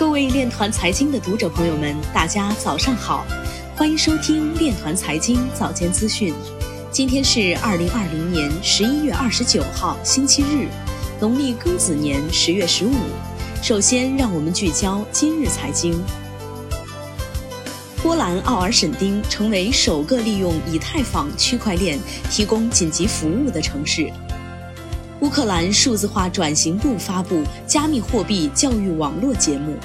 各位链团财经的读者朋友们，大家早上好，欢迎收听链团财经早间资讯。今天是二零二零年十一月二十九号，星期日，农历庚子年十月十五。首先，让我们聚焦今日财经。波兰奥尔沈丁成为首个利用以太坊区块链提供紧急服务的城市。乌克兰数字化转型部发布加密货币教育网络节目。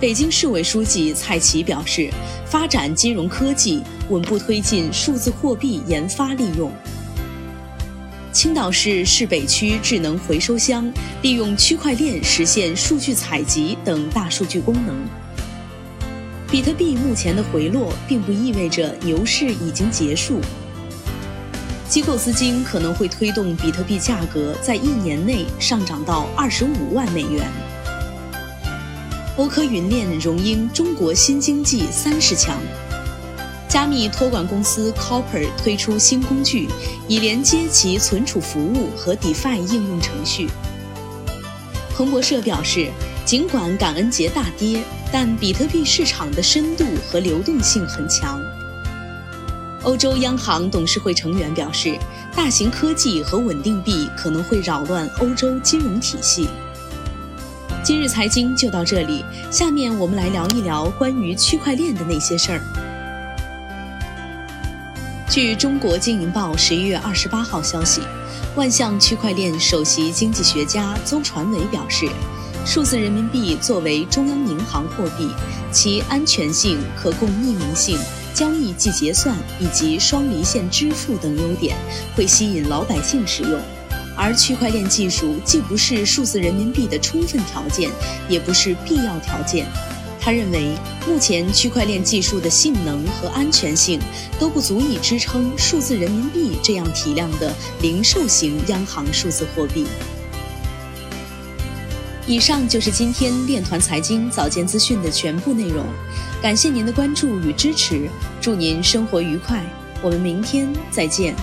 北京市委书记蔡奇表示，发展金融科技，稳步推进数字货币研发利用。青岛市市北区智能回收箱利用区块链实现数据采集等大数据功能。比特币目前的回落，并不意味着牛市已经结束。机构资金可能会推动比特币价格在一年内上涨到二十五万美元。欧科云链荣膺中国新经济三十强。加密托管公司 Copper 推出新工具，以连接其存储服务和 DeFi 应用程序。彭博社表示，尽管感恩节大跌，但比特币市场的深度和流动性很强。欧洲央行董事会成员表示，大型科技和稳定币可能会扰乱欧洲金融体系。今日财经就到这里，下面我们来聊一聊关于区块链的那些事儿。据中国经营报十一月二十八号消息，万象区块链首席经济学家邹传伟表示，数字人民币作为中央银行货币，其安全性、可供匿名性。交易即结算以及双离线支付等优点会吸引老百姓使用，而区块链技术既不是数字人民币的充分条件，也不是必要条件。他认为，目前区块链技术的性能和安全性都不足以支撑数字人民币这样体量的零售型央行数字货币。以上就是今天链团财经早间资讯的全部内容，感谢您的关注与支持，祝您生活愉快，我们明天再见。